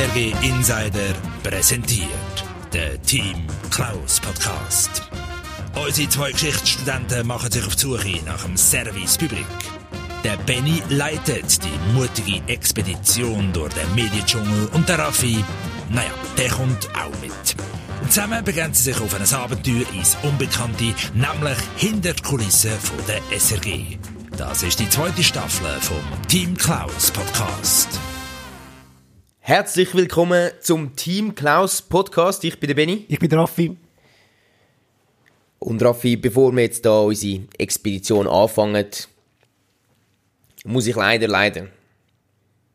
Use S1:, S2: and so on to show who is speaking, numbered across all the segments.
S1: SRG Insider präsentiert der Team Klaus Podcast. Unsere zwei Geschichtsstudenten machen sich auf die Suche nach dem Service Public. Der Benny leitet die mutige Expedition durch den Mediendschungel und der Raffi, naja, der kommt auch mit. Zusammen begeben sie sich auf ein Abenteuer ins Unbekannte, nämlich hinter die Kulissen von der SRG. Das ist die zweite Staffel vom Team Klaus Podcast.
S2: Herzlich willkommen zum Team Klaus Podcast. Ich bin der Benny.
S3: Ich bin der Raffi.
S2: Und Raffi, bevor wir jetzt da unsere Expedition anfangen, muss ich leider, leider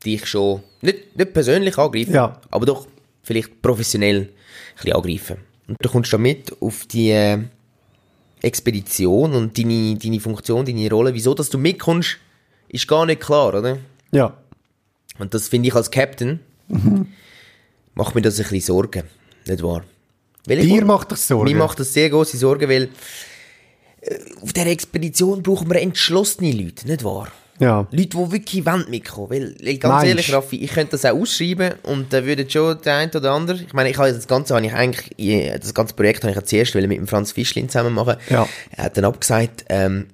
S2: dich schon nicht, nicht persönlich angreifen,
S3: Ja.
S2: aber doch vielleicht professionell ein bisschen angreifen. Und du kommst da mit auf die äh, Expedition und deine, deine Funktion, deine Rolle. Wieso, dass du mitkommst, ist gar nicht klar, oder?
S3: Ja.
S2: Und das finde ich als Captain, macht mir das ein bisschen Sorgen, nicht wahr? Weil ich-
S3: Dir macht das Sorgen?
S2: Mir macht das sehr große Sorgen, weil äh, auf dieser Expedition brauchen wir entschlossene Leute, nicht wahr?
S3: Ja.
S2: Leute, die wirklich wollen mitkommen. Weil, weil ganz
S3: Meinst?
S2: ehrlich, Raffi, ich könnte das auch ausschreiben und da würde schon der eine oder andere, ich meine, ich habe das Ganze, habe ich eigentlich, das ganze Projekt habe ich ja zuerst wollen mit dem Franz Fischlin zusammen machen.
S3: Ja.
S2: Er hat dann abgesagt, ähm,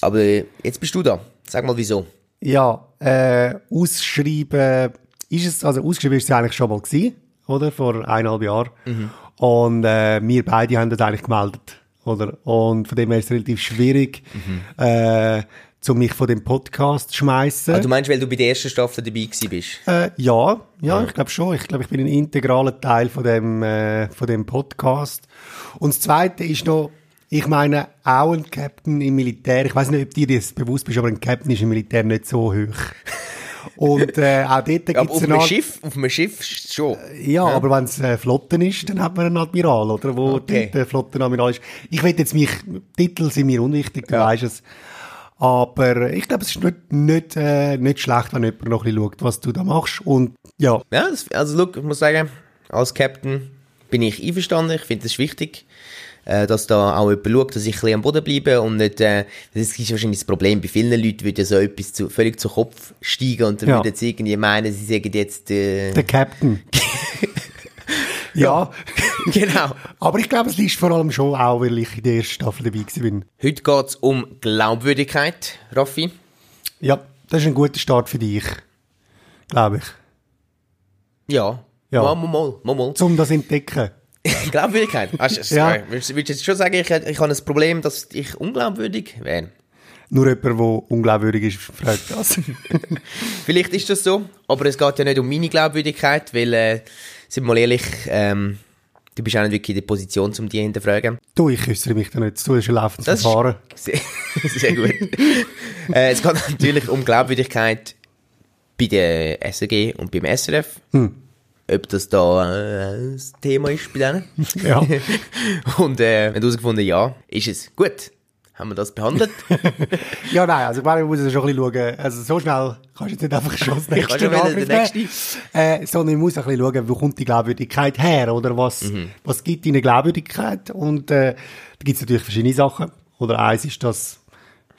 S2: aber jetzt bist du da. Sag mal, wieso?
S3: Ja, äh, ausschreiben ist es, also ausgeschrieben ist es eigentlich schon mal gewesen, oder? Vor eineinhalb Jahren.
S2: Mhm.
S3: Und äh, wir beide haben das eigentlich gemeldet, oder? Und von dem her ist es relativ schwierig,
S2: Mhm.
S3: äh, zu mich von dem Podcast zu schmeißen.
S2: Ah, du meinst, weil du bei der ersten Staffel dabei gewesen bist?
S3: Äh, ja, ja, ich glaube schon. Ich glaube, ich bin ein integraler Teil von dem, äh, von dem Podcast. Und das Zweite ist noch, ich meine, auch ein Captain im Militär, ich weiß nicht, ob dir das bewusst bist, aber ein Captain ist im Militär nicht so hoch. Und äh, auch dort gibt es
S2: auf
S3: Art,
S2: Schiff, auf einem Schiff schon.
S3: ja, aber wenn es äh, Flotten ist, dann hat man einen Admiral, oder? Wo
S2: Okay.
S3: der Flottenadmiral ist. Ich will jetzt mich, Titel sind mir unwichtig, du
S2: Ja.
S3: weißt es. Aber ich glaube, es ist nicht, nicht, äh, nicht schlecht, wenn jemand noch ein bisschen schaut, was du da machst. Und ja,
S2: Ja, das, also look, ich muss sagen, als Captain bin ich einverstanden. Ich finde es wichtig, äh, dass da auch jemand schaut, dass ich ein bisschen am Boden bleibe und nicht, äh, das ist wahrscheinlich das Problem. Bei vielen Leuten würde so etwas zu, völlig zu Kopf steigen und dann
S3: Ja.
S2: würden sie irgendwie meinen, sie sagen jetzt, äh,
S3: der Captain. ja,
S2: genau.
S3: aber ich glaube, es liegt vor allem schon auch, weil ich in der ersten Staffel dabei bin.
S2: Heute geht's um Glaubwürdigkeit, Raffi.
S3: Ja, das ist ein guter Start für dich, glaube ich.
S2: Ja.
S3: Ja.
S2: Mal, mal, mal, mal.
S3: Um das entdecken.
S2: Glaubwürdigkeit. Du-
S3: Ja.
S2: Würdest würdest du jetzt schon sagen, ich, ich habe ein Problem, dass ich unglaubwürdig wäre?
S3: Nur jemand, der unglaubwürdig ist, fragt das.
S2: Vielleicht ist das so, aber es geht ja nicht um meine Glaubwürdigkeit, weil, äh, sind wir mal ehrlich, ähm, du bist auch nicht wirklich in der Position, um die zu hinterfragen.
S3: du, ich äußere mich da nicht. Du hast ein laufendes
S2: Das ist-
S3: Verfahren.
S2: Sehr, sehr gut. äh, es geht natürlich um Glaubwürdigkeit bei der SRG und beim SRF. Ob das da äh, das Thema ist bei denen.
S3: Ja.
S2: und äh, wir haben herausgefunden, ja, ist es. Gut, haben wir das behandelt.
S3: Ja, nein, also ich man muss schon ein bisschen schauen. Also so schnell kannst du jetzt nicht einfach schon das
S2: Ich
S3: nächste
S2: nächsten.
S3: nehmen. Äh, sondern man muss ein bisschen schauen, wo kommt die Glaubwürdigkeit her, oder was,
S2: Mhm.
S3: was gibt deine Glaubwürdigkeit? Und äh, da gibt es natürlich verschiedene Sachen. Oder eins ist, dass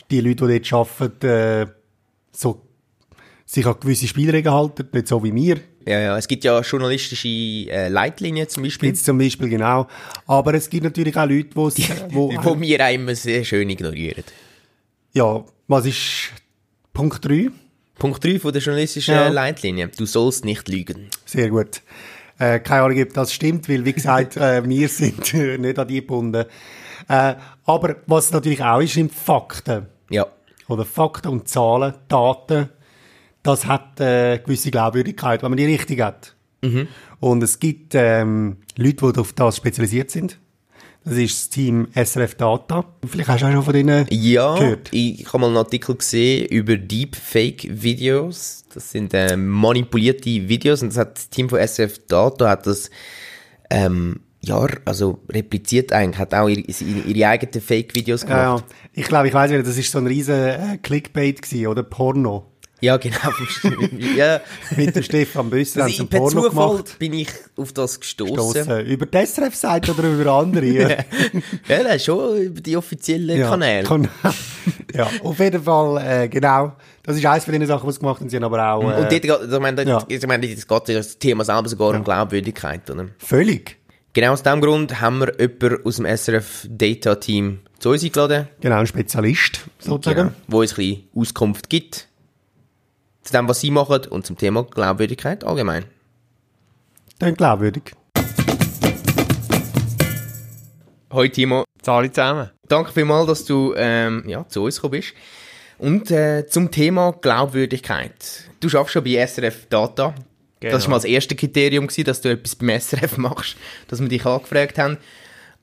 S3: die Leute, die dort arbeiten, äh, so sich an gewisse Spielregeln halten, nicht so wie wir.
S2: Ja, ja, es gibt ja journalistische äh, Leitlinien zum Beispiel,
S3: Jetzt zum Beispiel genau. Aber es gibt natürlich auch Leute, wo's, wo,
S2: die wir auch immer sehr schön ignorieren.
S3: ja, was ist Punkt 3?
S2: Punkt 3 von der journalistischen
S3: Ja.
S2: Leitlinie. Du sollst nicht lügen.
S3: Sehr gut. Äh, keine Ahnung, ob das stimmt, weil, wie gesagt, äh, wir sind äh, nicht an die gebunden. Äh, aber was natürlich auch ist, sind Fakten.
S2: Ja.
S3: Oder Fakten und Zahlen, Daten. Das hat äh, gewisse Glaubwürdigkeit, wenn man die richtig hat. Und es gibt ähm, Leute, die auf das spezialisiert sind. Das ist das Team SRF Data. Vielleicht hast du auch schon von denen
S2: Ja,
S3: gehört.
S2: ich, ich habe mal einen Artikel gesehen über Deepfake-Videos. Das sind äh, manipulierte Videos und das hat das Team von SF Data hat das ähm, ja, also repliziert eigentlich, hat auch ihre, ihre, eigenen Fake-Videos
S3: Ja,
S2: gemacht.
S3: ja. Ich glaube, ich weiß wieder, das ist so ein riesen äh, Clickbait gewesen, oder Porno.
S2: Ja, genau. ja.
S3: Mit dem Stefan Büsser haben sie
S2: Also, per
S3: Porno
S2: Zufall
S3: gemacht.
S2: bin ich auf das gestoßen.
S3: Über die SRF-Seite oder über andere? ja,
S2: Ja, das ist schon über die offiziellen Kanäle.
S3: Kan ja, auf jeden Fall, äh, genau. Das ist eines von den Sachen, die sie gemacht haben. Sie haben aber auch... Äh,
S2: Und dort, ich meine,
S3: ja.
S2: ich meine, es geht ja das Thema selber sogar um Glaubwürdigkeit, oder?
S3: völlig.
S2: Genau aus dem Grund haben wir jemanden aus dem SRF Data Team zu uns eingeladen,
S3: Genau, ein Spezialist, sozusagen.
S2: genau, wo uns ein bisschen Auskunft gibt zu dem, was sie machen und zum Thema Glaubwürdigkeit allgemein.
S3: Dann glaubwürdig.
S2: Hoi Timo,
S4: Zahle zusammen.
S2: danke vielmals, dass du ähm, ja, zu uns gekommen bist. Und äh, zum Thema Glaubwürdigkeit. Du schaffst schon bei SRF Data.
S4: Genau.
S2: Das war mal das erste Kriterium, gewesen, dass du etwas beim SRF machst, dass wir dich angefragt haben.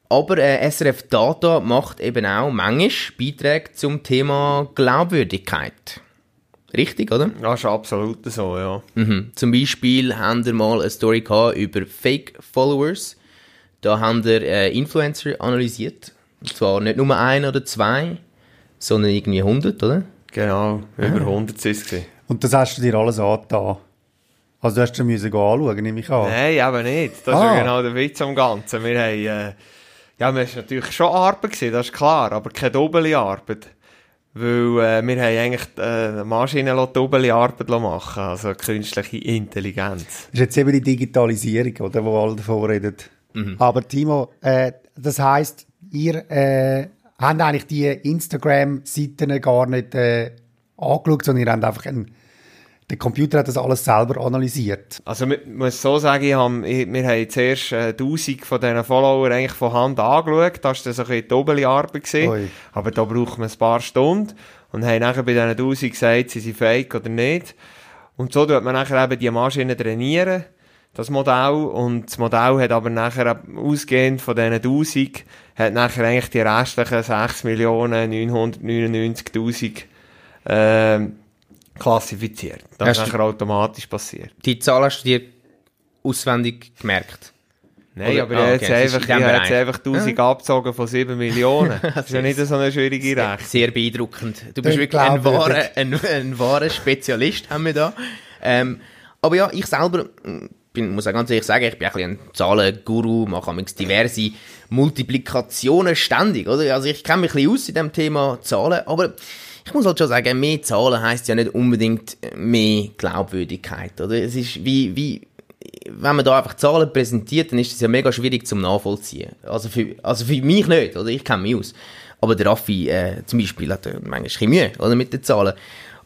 S2: Aber äh, SRF Data macht eben auch manchmal Beiträge zum Thema Glaubwürdigkeit. Richtig, oder?
S4: Das ist absolut so, ja.
S2: Mhm. Zum Beispiel haben wir mal eine Story gehabt über Fake Followers. Da haben wir äh, Influencer analysiert. Und zwar nicht nur ein oder zwei, sondern irgendwie 100, oder?
S4: Genau, über 100 sind es.
S3: Und das hast du dir alles angetan. Also du hast schon müssen anschauen, nehme ich an.
S4: Nein, eben nicht. Das
S3: Ah.
S4: ist ja genau der Witz am Ganzen. Wir haben, äh, ja, wir haben natürlich schon Arbeit gesehen, das ist klar, aber keine doppelte Arbeit. Weil äh, wir haben eigentlich äh, Maschinen doppelte Arbeit machen also künstliche Intelligenz.
S3: Das ist jetzt eben die Digitalisierung, oder, wo alle davon reden. Aber Timo, äh, das heisst, ihr äh, habt eigentlich die Instagram-Seiten gar nicht äh, angeschaut, sondern ihr habt einfach einen, der Computer hat das alles selber analysiert.
S4: Also man muss so sagen, ich hab, ich, wir haben zuerst äh, 1000 von diesen Followern eigentlich von Hand angeschaut. Das war so ein bisschen die. Gewesen. Aber da braucht man ein paar Stunden. Und haben nachher bei diesen 1000 gesagt, sind sie fake oder nicht. Und so tut man nachher eben die Maschine trainieren, das Modell. Und das Modell hat aber nachher, ausgehend von diesen 1000, hat nachher eigentlich die restlichen 6.999.000 ähm, klassifiziert. Das
S2: Hast
S4: ist nachher automatisch passiert.
S2: Die Zahl hast du dir auswendig gemerkt.
S4: Nein,
S2: Oder-
S4: aber
S2: ah,
S4: ich
S2: okay,
S4: habe
S2: es ist
S4: jetzt einfach,
S2: in
S4: ich
S2: diesem
S4: habe jetzt
S2: Bereich.
S4: einfach 1000 abgezogen von 7 Millionen. Das ist ja nicht so eine schwierige Rechnung.
S2: Sehr beeindruckend. Du bist
S3: Dann
S2: wirklich ein wahrer, ein, ein wahrer Spezialist, haben wir da. Ähm, aber ja, ich selber mm, bin, muss auch ganz ehrlich sagen, ich bin ein bisschen ein Zahlenguru, mache manchmal diverse Multiplikationen ständig, oder? Also ich kenne mich ein bisschen aus in dem Thema Zahlen, aber ich muss halt schon sagen, mehr Zahlen heisst ja nicht unbedingt mehr Glaubwürdigkeit, oder? Es ist wie, wie, wenn man da einfach Zahlen präsentiert, dann ist das ja mega schwierig zum Nachvollziehen. Also für, also für mich nicht, oder? Ich kenne mich aus. Aber der Raffi äh, zum Beispiel hat manchmal ein Mühe, oder? Mit den Zahlen.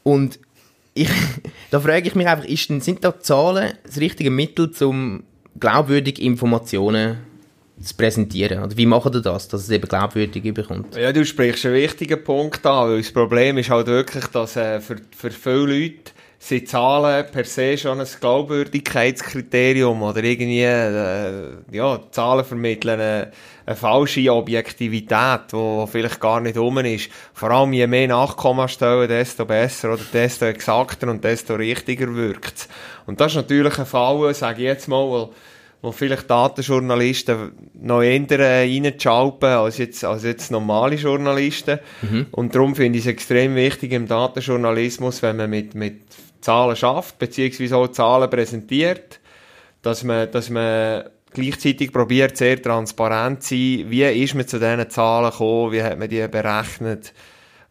S2: Und ich, da frage ich mich einfach, ist denn, sind da Zahlen das richtige Mittel, um glaubwürdige Informationen zu präsentieren? Oder wie machen ihr das, dass es eben glaubwürdig überkommt?
S4: Ja, du sprichst einen wichtigen Punkt an, weil das Problem ist halt wirklich, dass äh, für, für viele Leute sind Zahlen per se schon ein Glaubwürdigkeitskriterium oder irgendwie, äh, ja, Zahlen vermitteln eine, eine falsche Objektivität, die vielleicht gar nicht rum ist. Vor allem je mehr Nachkommastellen, desto besser oder desto exakter und desto richtiger wirkt Und das ist natürlich ein Fall, sage ich jetzt mal, wo, wo vielleicht Datenjournalisten noch eher äh, reinschalpen als jetzt, als jetzt normale Journalisten. Und darum finde ich es extrem wichtig im Datenjournalismus, wenn man mit, mit Zahlen schafft, beziehungsweise auch Zahlen präsentiert, dass man, dass man gleichzeitig probiert, sehr transparent zu sein, wie ist man zu diesen Zahlen gekommen, wie hat man die berechnet,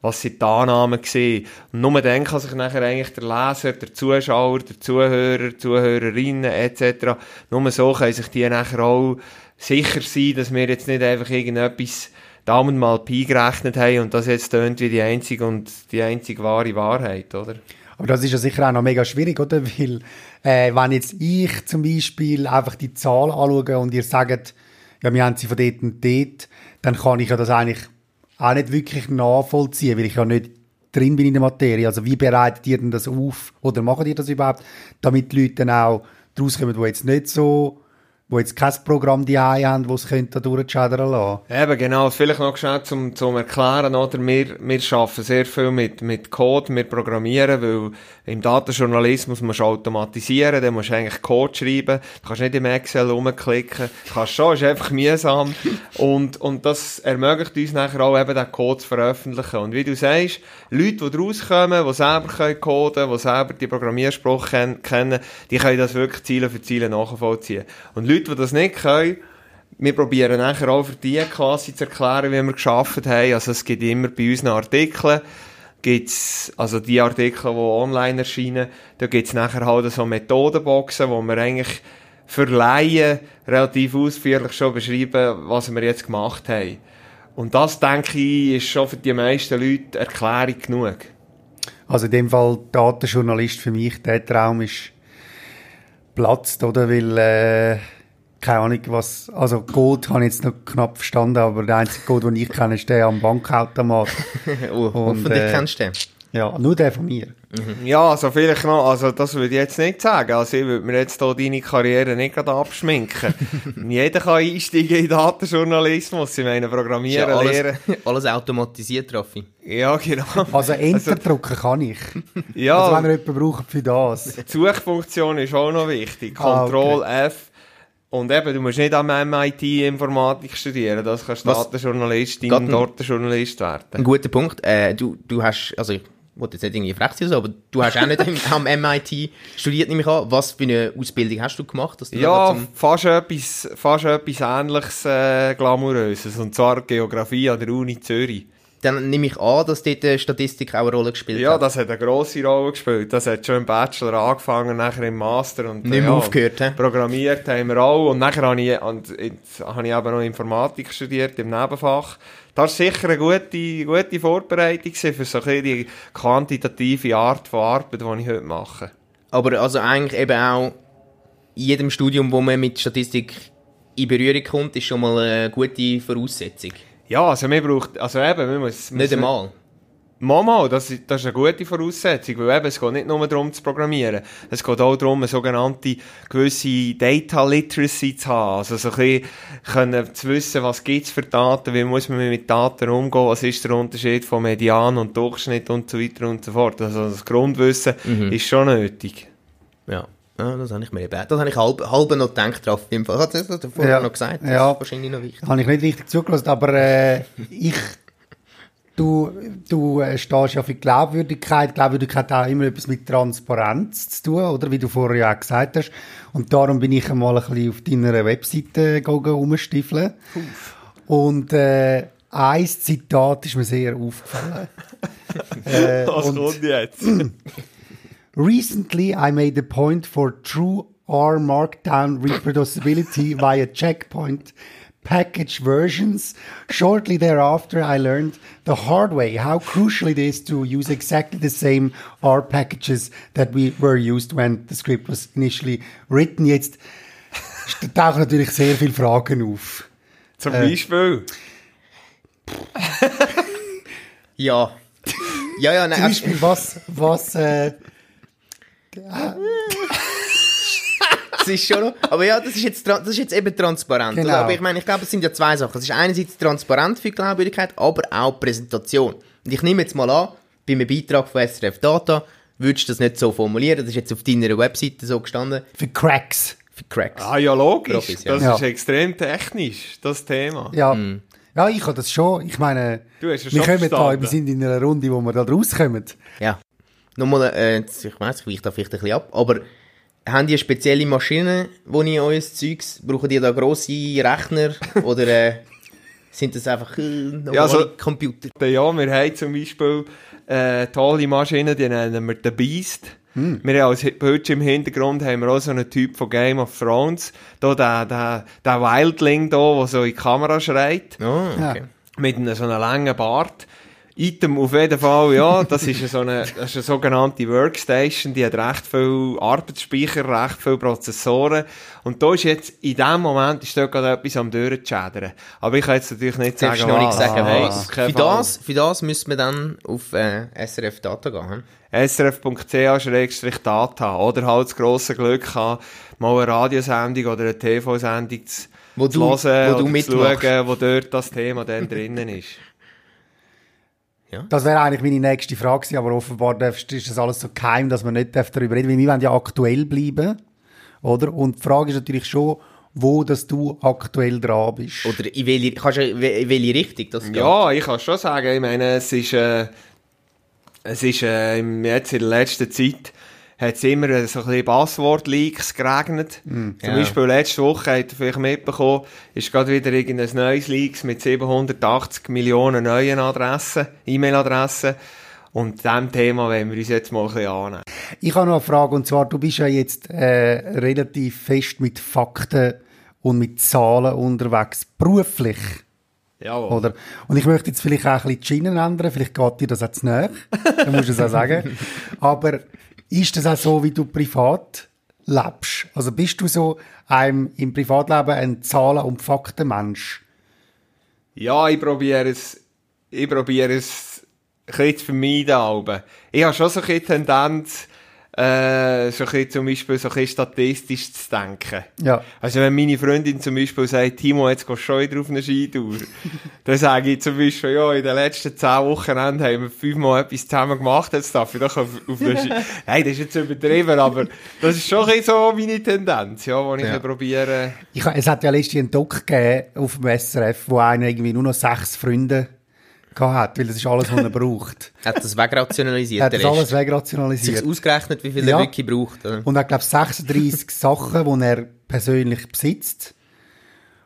S4: was sind die Annahmen gewesen. Und nur dann kann sich nachher eigentlich der Leser, der Zuschauer, der Zuhörer, Zuhörerinnen etc., nur so können sich die nachher auch sicher sein, dass wir jetzt nicht einfach irgendetwas Daumen mal Pi gerechnet haben und das jetzt tönt wie die einzige und die einzige wahre Wahrheit, oder?
S3: Aber das ist ja sicher auch noch mega schwierig, oder? Weil, äh, wenn jetzt ich zum Beispiel einfach die Zahl anschaue und ihr sagt, ja, wir haben sie von dort und dort, dann kann ich ja das eigentlich auch nicht wirklich nachvollziehen, weil ich ja nicht drin bin in der Materie. Also wie bereitet ihr denn das auf? Oder macht ihr das überhaupt, damit die Leute dann auch draus kommen, die jetzt nicht so wo jetzt kein Programm die haben, das es könnte durchschädern lassen.
S4: Eben, genau. Vielleicht noch schnell zum, zum Erklären, oder? Wir, wir arbeiten sehr viel mit, mit Code, wir programmieren, weil im Datenjournalismus musst du automatisieren, dann musst du eigentlich Code schreiben, du kannst nicht im Excel rumklicken, du kannst schon, ist einfach mühsam. Und, und das ermöglicht uns nachher auch eben den Code zu veröffentlichen. Und wie du sagst, Leute, die rauskommen, die selber können coden, die selber die Programmiersprache kennen, die können das wirklich Ziele für Ziele nachvollziehen. Und Leute, die das nicht können, wir probieren nachher auch für die quasi zu erklären, wie wir geschafft haben. Also es gibt immer bei unseren Artikeln, gibt's, also die Artikel, die online erscheinen, da gibt's nachher halt so Methodenboxen, wo wir eigentlich für Laien relativ ausführlich schon beschreiben, was wir jetzt gemacht haben. Und das, denke ich, ist schon für die meisten Leute Erklärung genug.
S3: Also in dem Fall Datenjournalist für mich, der Traum ist platzt, oder? Weil, äh, keine Ahnung, was, also Code habe ich jetzt noch knapp verstanden, aber der einzige Code, den ich kenne, ist der am Bankautomat.
S2: oh, hoffentlich
S3: äh,
S2: kennst du den.
S3: Ja, nur der von mir.
S4: Ja, also vielleicht noch, also das würde ich jetzt nicht sagen. Also ich würde mir jetzt hier deine Karriere nicht gerade abschminken. Jeder kann einsteigen in Datenjournalismus, ich meine, programmieren,
S2: ja
S4: lehren.
S2: alles, alles automatisiert, Raffi.
S4: Ja, genau.
S3: Also Enter drücken kann ich.
S4: Ja,
S3: Also wenn ihr jemanden braucht für das.
S4: die Suchfunktion ist auch noch wichtig.
S3: Ah,
S4: Ctrl F. Und eben, du musst nicht am MIT Informatik studieren, das kannst
S2: Was-
S4: Datenjournalistin,
S2: ein-
S4: Datenjournalist
S2: Ein
S4: werden.
S2: guter Punkt. Äh, du, du hast, also ich wollte jetzt nicht irgendwie frech sein, aber du hast auch nicht am MIT studiert, nehme ich an. Was für eine Ausbildung hast du gemacht? Dass du
S4: Ja, fast etwas, fast etwas ähnliches äh, Glamouröses. Und zwar Geografie an der Uni Zürich.
S2: Dann nehme ich an, dass dort äh, Statistik auch eine Rolle gespielt
S4: Ja,
S2: hat.
S4: das hat eine grosse Rolle gespielt. Das hat schon im Bachelor angefangen, nachher im Master und
S2: Nicht mehr
S4: ja,
S2: aufgehört, hä?
S4: Programmiert haben wir auch und nachher habe ich, und jetzt habe ich eben noch Informatik studiert im Nebenfach. Das war sicher eine gute, gute Vorbereitung für so ein die quantitative Art von Arbeit, die ich heute mache.
S2: Aber also eigentlich eben auch in jedem Studium, wo man mit Statistik in Berührung kommt, ist schon mal eine gute Voraussetzung.
S4: Ja, also man braucht, also eben, man muss...
S2: Nicht einmal.
S4: Mama, das, ist- das ist eine gute Voraussetzung, weil eben, es geht nicht nur darum zu programmieren. Es geht auch darum, eine sogenannte gewisse Data Literacy zu haben. Also so ein bisschen können zu wissen, was gibt's für Daten, wie muss man mit Daten umgehen, was ist der Unterschied von Median und Durchschnitt und so weiter und so fort. Also das Grundwissen ist schon nötig.
S2: Ja. Ja, das habe ich mir eben, das habe ich halb, halb noch gedacht drauf. Im Fall. Hat das vorher
S3: Ja.
S2: noch gesagt? Das
S3: Ja.
S2: wahrscheinlich noch wichtig.
S3: Habe ich nicht richtig zugelassen, aber äh, ich, du, du äh, stehst ja für Glaubwürdigkeit. Glaubwürdigkeit hat auch immer etwas mit Transparenz zu tun, oder? Wie du vorher ja auch gesagt hast. Und darum bin ich einmal ein bisschen auf deiner Webseite gegangen, rumstiefeln. Und äh, ein Zitat ist mir sehr aufgefallen. äh, und
S4: jetzt?
S3: Recently, I made a point for true R Markdown reproducibility via checkpoint package versions. Shortly thereafter, I learned the hard way how crucial it is to use exactly the same R packages that we were used when the script was initially written. Jetzt tauchen natürlich sehr viele Fragen auf.
S4: Zum äh, Beispiel?
S2: Ja. Ja, ja, nein.
S3: Zum Beispiel, was, was, äh,
S2: Das ist schon noch, aber ja, das ist jetzt, das ist jetzt eben transparent.
S3: Genau.
S2: Aber ich meine, ich glaube, es sind ja zwei Sachen. Es ist einerseits transparent für die Glaubwürdigkeit, aber auch Präsentation. Und ich nehme jetzt mal an, bei einem Beitrag von SRF Data würdest du das nicht so formulieren. Das ist jetzt auf deiner Webseite so gestanden.
S3: für Cracks.
S2: Für Cracks.
S4: Ah ja, logisch.
S2: Profis, ja.
S4: Das
S3: Ja.
S4: ist extrem technisch, das Thema.
S3: Ja. Ja, ich habe das schon. Ich meine,
S4: Du hast es
S3: wir kommen da, wir sind in einer Runde, wo wir da rauskommen.
S2: Ja. Nochmal, äh, jetzt, ich weiss, ich weiche da vielleicht ein bisschen ab, aber haben die spezielle Maschinen, die ihr euer Zeugs, brauchen die da grosse Rechner oder äh, sind das einfach äh, normale
S4: Ja, also-
S2: Computer?
S4: Ja, wir haben zum Beispiel äh, tolle Maschinen, die nennen wir The Beast. Wir haben als Bildschirm im Hintergrund haben wir auch so einen Typ von Game of Thrones. Da der, der, der Wildling da, der so in die Kamera schreit.
S2: Oh, okay.
S4: Mit einem so einem langen Bart. Item auf jeden Fall, ja. Das ist eine, so eine, das ist eine sogenannte Workstation, die hat recht viel Arbeitsspeicher, recht viele Prozessoren. Und da ist jetzt, in dem Moment, ist dort gerade etwas am durchzuschädern. Aber ich kann jetzt natürlich nicht sagen,
S2: noch nicht
S4: was.
S2: sagen,
S4: auf keinen
S2: Für das, für das müssen wir dann auf äh, SRF Data gehen.
S4: srf.ch-data. Oder halt das grosse Glück haben, mal eine Radiosendung oder eine TV-Sendung zu,
S2: Wo du-
S4: hören
S2: wo du
S4: oder zu schauen, wo dort das Thema dann drinnen ist.
S3: Das wäre eigentlich meine nächste Frage gewesen, aber offenbar darfst, ist das alles so geheim, dass man nicht darüber reden darf, weil wir wollen ja aktuell bleiben, oder? Und die Frage ist natürlich schon, wo dass du aktuell dran bist.
S2: Oder in welche, kannst du, in welche Richtung das geht?
S4: Ja, ich kann schon sagen, ich meine, es ist, äh, es ist äh, jetzt in der letzten Zeit hat es immer so ein bisschen Passwort-Leaks geregnet. Zum
S2: Ja.
S4: Beispiel letzte Woche, habt ihr vielleicht mitbekommen, ist gerade wieder irgendein neues Leaks mit 780 Millionen neuen Adressen, E-Mail-Adressen. Und dem Thema wollen wir uns jetzt mal ein bisschen annehmen.
S3: Ich habe noch eine Frage, und zwar, du bist ja jetzt äh, relativ fest mit Fakten und mit Zahlen unterwegs, beruflich,
S4: Jawohl.
S3: oder? Und ich möchte jetzt vielleicht auch ein bisschen die Schienen ändern, vielleicht geht dir das zu näher, dann musst du es auch sagen. Aber ist das auch so, wie du privat lebst? Also bist du so ein, im Privatleben ein Zahlen- und Faktenmensch?
S4: Ja, ich probiere es, ich probiere es ein bisschen zu vermeiden, aber ich habe schon so ein bisschen Tendenz, äh, so ein bisschen zum Beispiel so ein bisschen statistisch zu denken.
S3: Ja.
S4: Also wenn meine Freundin zum Beispiel sagt, Timo, jetzt gehst du schon wieder auf eine Skitour, dann sage ich zum Beispiel, ja, in den letzten zehn Wochenenden haben wir fünfmal etwas zusammen gemacht, jetzt darf ich doch auf, auf eine Ski... Nein, das ist jetzt übertrieben, aber das ist schon ein bisschen so meine Tendenz, ja, wo ich
S2: ja.
S4: probiere...
S3: Ich, es hat ja letztens einen Doc gegeben auf dem SRF, wo einer irgendwie nur noch sechs Freunde gehabt hat, weil das ist alles, was er braucht.
S2: Hat das wegrationalisiert,
S3: Er hat
S2: der
S3: das alles
S2: Rest. Sich
S3: wegrationalisiert.
S2: ausgerechnet, wie viel
S3: Ja.
S2: er wirklich braucht. Oder?
S3: Und er hat, glaube 36 Sachen, die er persönlich besitzt.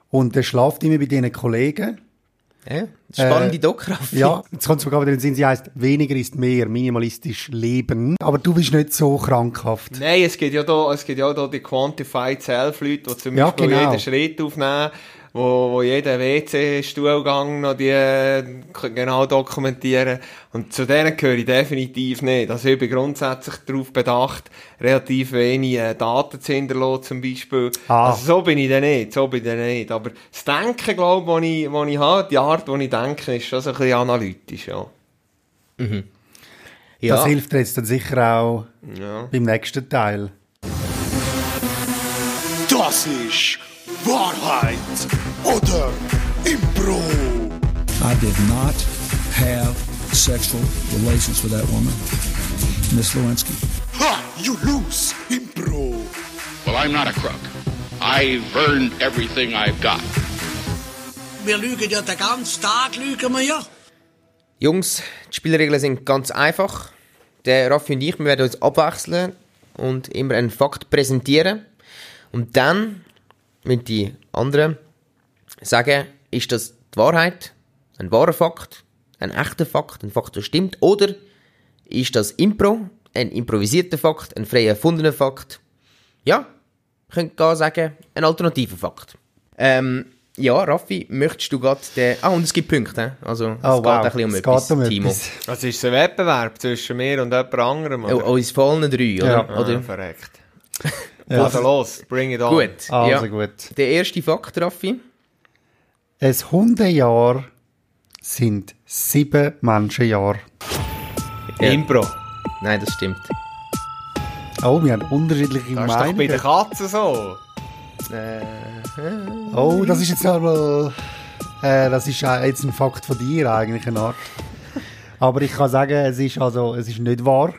S3: Und er schlaft immer bei diesen Kollegen.
S2: Ja, spannende
S3: Äh,
S2: Dockraft.
S3: Ja, jetzt kommt es mir gerade wieder in den Sinn, sie heisst, weniger ist mehr, minimalistisch leben. Aber du bist nicht so krankhaft.
S4: Nein, es gibt ja da, es gibt ja da die Quantified Self-Leute, die zum
S3: Ja,
S4: Beispiel
S3: genau.
S4: jeden Schritt aufnehmen, wo, wo jeden WC-Stuhlgang noch die, genau dokumentieren. Und zu denen gehöre ich definitiv nicht. Also ich bin grundsätzlich darauf bedacht, relativ wenig äh, Daten zu hinterlassen, zum Beispiel.
S3: Ah.
S4: Also so bin ich dann nicht, so bin ich dann nicht. Aber das Denken, glaube ich, ich, was ich habe, die Art, wie ich denke, ist schon so ein bisschen analytisch, ja.
S2: ja.
S3: Das hilft dir jetzt dann sicher auch
S4: ja.
S3: beim nächsten Teil.
S5: Das ist Wahrheit oder Impro.
S6: I did not have sexual relations with that woman, Miss Lewinsky.
S5: Ha, you lose, Impro.
S7: Well, I'm not a crook. I've earned everything I've got.
S8: Wir lügen ja den ganzen Tag, lügen wir ja.
S2: Jungs, die Spielregeln sind ganz einfach. Der Raffi und ich, wir werden uns abwechseln und immer einen Fakt präsentieren. Und dann müssen die anderen sagen, ist das die Wahrheit, ein wahrer Fakt, ein echter Fakt, ein Fakt, der stimmt, oder ist das Impro, ein improvisierter Fakt, ein frei erfundener Fakt? Ja, könnt gar sagen, ein alternativer Fakt. Ähm, ja, Raffi, möchtest du gerade den... Ah, und es gibt Punkte, also es
S3: Oh,
S2: geht
S3: wow.
S2: ein bisschen um
S3: Es
S2: etwas,
S3: um
S2: Timo.
S3: etwas.
S4: Also ist es ein Wettbewerb zwischen mir und jemand anderem,
S2: Oh,
S4: oder?
S2: oh, es fallen drei, oder?
S3: Ja.
S4: Ah,
S2: oder?
S4: verreckt. Also los, bring it on.
S2: Gut,
S3: Also
S2: ja.
S3: gut.
S2: Der erste Fakt, Raffi.
S3: Ein Hundejahr sind sieben Menschenjahre.
S2: Ja.
S4: Impro.
S2: Nein, das stimmt.
S3: Oh, wir haben unterschiedliche
S4: Das ist doch bei den
S3: Meinungen.
S4: Katzen so.
S3: Oh, das ist jetzt aber, äh, das ist äh, jetzt ein Fakt von dir eigentlich, eine Art. Aber ich kann sagen, es ist also, es ist nicht wahr.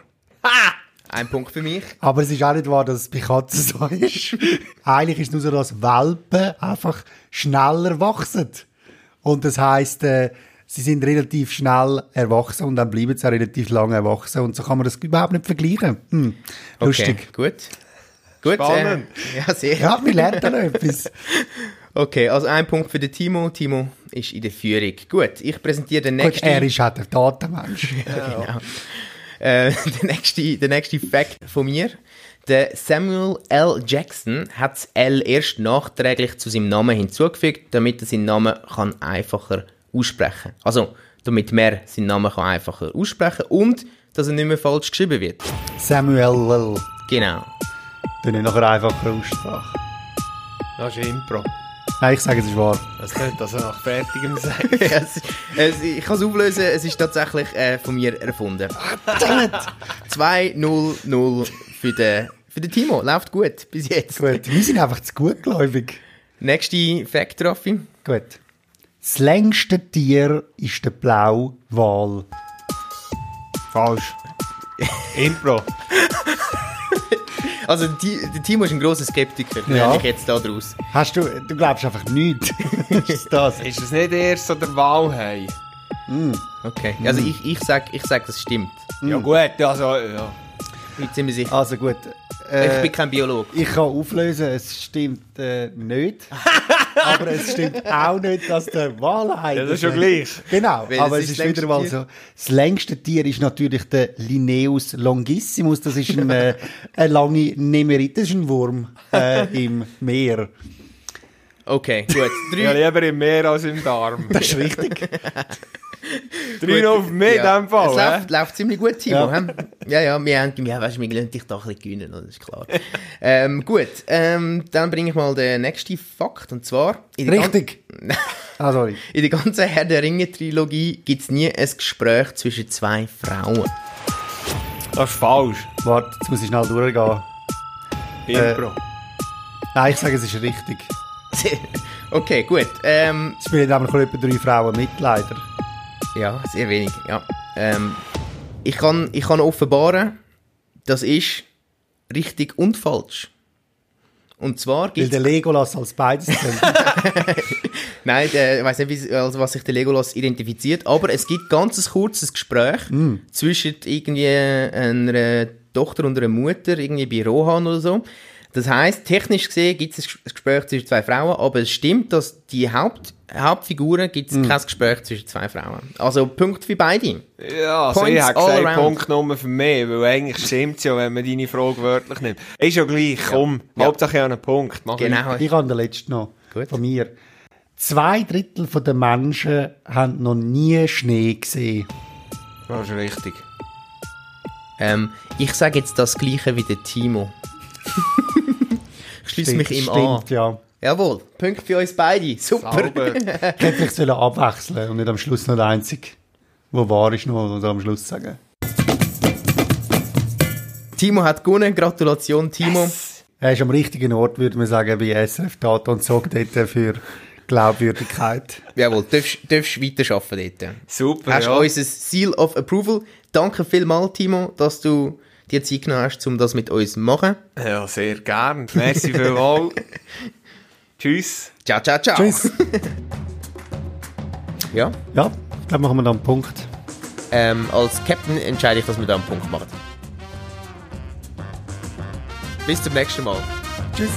S2: Ein Punkt für mich.
S3: Aber es ist auch nicht wahr, dass es bei Katzen so ist. Eigentlich ist es nur so, dass Welpen einfach schneller wachsen. Und das heisst, äh, sie sind relativ schnell erwachsen und dann bleiben sie auch relativ lange erwachsen. Und so kann man das überhaupt nicht vergleichen. Hm, lustig.
S2: Okay, gut. Gut.
S4: Spannend.
S2: Äh, ja, sehr.
S3: Ja, wir lernen da noch etwas.
S2: Okay, also ein Punkt für den Timo. Timo ist in der Führung. Gut, ich präsentiere den
S3: Gut,
S2: nächsten...
S3: er ist auch der Datenmensch.
S2: genau. Äh, der, nächste, der nächste Fact von mir. Der Samuel L. Jackson hat das L erst nachträglich zu seinem Namen hinzugefügt, damit er seinen Namen kann einfacher aussprechen kann. Also, damit mehr seinen Namen kann einfacher aussprechen und dass er nicht mehr falsch geschrieben wird.
S3: Samuel L.
S2: Genau.
S3: Dann nicht nachher einfacher Aussprache.
S4: Das ist Impro.
S3: Nein, ich sage, es ist wahr.
S4: Das dass er nach fertigem sagt.
S2: Ja, es, es, ich kann es auflösen, es ist tatsächlich äh, von mir erfunden. 2-0-0 für den, für den Timo. Läuft gut bis jetzt.
S3: Gut, wir sind einfach zu gutgläubig.
S2: Nächste Fact, Raffi.
S3: Gut. Das längste Tier ist der Blauwal.
S4: Falsch. Impro.
S2: Also, der Timo ist ein grosser Skeptiker,
S3: Ja.
S2: ich jetzt da draus.
S3: Hast du, du glaubst einfach nichts. ist das?
S4: Ist es nicht erst so der Wahlhai?
S2: Okay. Also, ich, ich sag, ich sag, das stimmt.
S4: Ja gut, also, ja.
S2: Ich bin ziemlich sicher.
S3: Also gut.
S2: ich
S3: Äh,
S2: bin kein Biologe.
S3: ich kann auflösen, es stimmt äh, nicht. aber es stimmt auch nicht, dass der Walhai...
S4: Ja, das ist schon gleich.
S3: Genau,
S2: Welches
S3: aber es ist wieder mal so. Das längste Tier ist natürlich der Linnaeus longissimus. Das ist ein, äh, eine lange Nemerit. Das ist ein Wurm äh, im Meer.
S2: Okay, gut.
S4: Ja,
S2: Drei,
S4: lieber im Meer als im Darm.
S3: Das ist richtig.
S4: Drei noch auf mich in dem Fall,
S2: Es läuft, läuft ziemlich gut, Timo.
S3: Ja.
S2: Ja, ja, wir haben, ja, weißt, wir lernen dich da ein bisschen gewinnen, das ist klar. ähm, gut, ähm, dann bringe ich mal den nächsten Fakt, und zwar...
S3: Richtig. Ah, sorry.
S2: In der ganzen Herr der Ringe-Trilogie gibt es nie ein Gespräch zwischen zwei Frauen.
S4: Das ist falsch.
S3: Warte, jetzt muss ich schnell durchgehen.
S4: Impro.
S3: Nein, ich sage, es ist richtig.
S2: okay, gut. Ähm,
S3: Es spielen aber noch etwa drei Frauen mit, leider.
S2: Ja, sehr wenig, ja. Ähm, ich, kann, ich kann offenbaren, das ist richtig und falsch. Und zwar
S3: Weil
S2: gibt
S3: der Legolas als beides.
S2: Nein, der, ich weiß nicht, wie, also was sich der Legolas identifiziert, aber es gibt ganz ein kurzes Gespräch zwischen irgendwie einer Tochter und einer Mutter, irgendwie bei Rohan oder so. Das heißt, technisch gesehen gibt es ein Gespräch zwischen zwei Frauen, aber es stimmt, dass die Haupt, Hauptfiguren gibt es kein Gespräch zwischen zwei Frauen. Also Punkt für beide.
S4: Ja, also ich
S2: Points
S4: habe
S2: all
S4: gesagt,
S2: around.
S4: Punkt Nummer für mich, weil eigentlich stimmt es ja, wenn man deine Frage wörtlich nimmt. Ist ja gleich, komm,
S2: Ja.
S4: Hauptsache ich habe einen Punkt. Mach
S2: Genau.
S3: Ich habe den letzten noch.
S2: Gut.
S3: Von mir. Zwei Drittel der Menschen haben noch nie Schnee gesehen.
S4: Das ist richtig.
S2: Ähm, ich sage jetzt das Gleiche wie der Timo. Ich schließe mich ihm an.
S3: Stimmt, ja.
S2: Jawohl, Punkt für uns beide. Super.
S3: Ich hätte vielleicht sollen abwechseln und nicht am Schluss noch der Einzige, wo wahr ist, noch oder am Schluss sagen.
S2: Timo hat gewonnen. Gratulation, Timo.
S3: Er ist am richtigen Ort, würde man sagen, bei SRF Data und sorgt dort für Glaubwürdigkeit.
S2: Jawohl, darfst, darfst weiterarbeiten dort.
S4: Super,
S2: Hast
S4: ja.
S2: unser Seal of Approval. Danke vielmals, Timo, dass du dir Zeit genommen hast, um das mit uns zu machen.
S4: Ja, sehr gern. Merci vielmals. Tschüss.
S2: Ciao, ciao, ciao.
S3: Tschüss.
S2: Ja,
S3: Ja, ich glaube, machen wir da einen Punkt.
S2: ähm, als Captain entscheide ich, dass wir da einen Punkt machen. Bis zum nächsten Mal.
S3: Tschüss.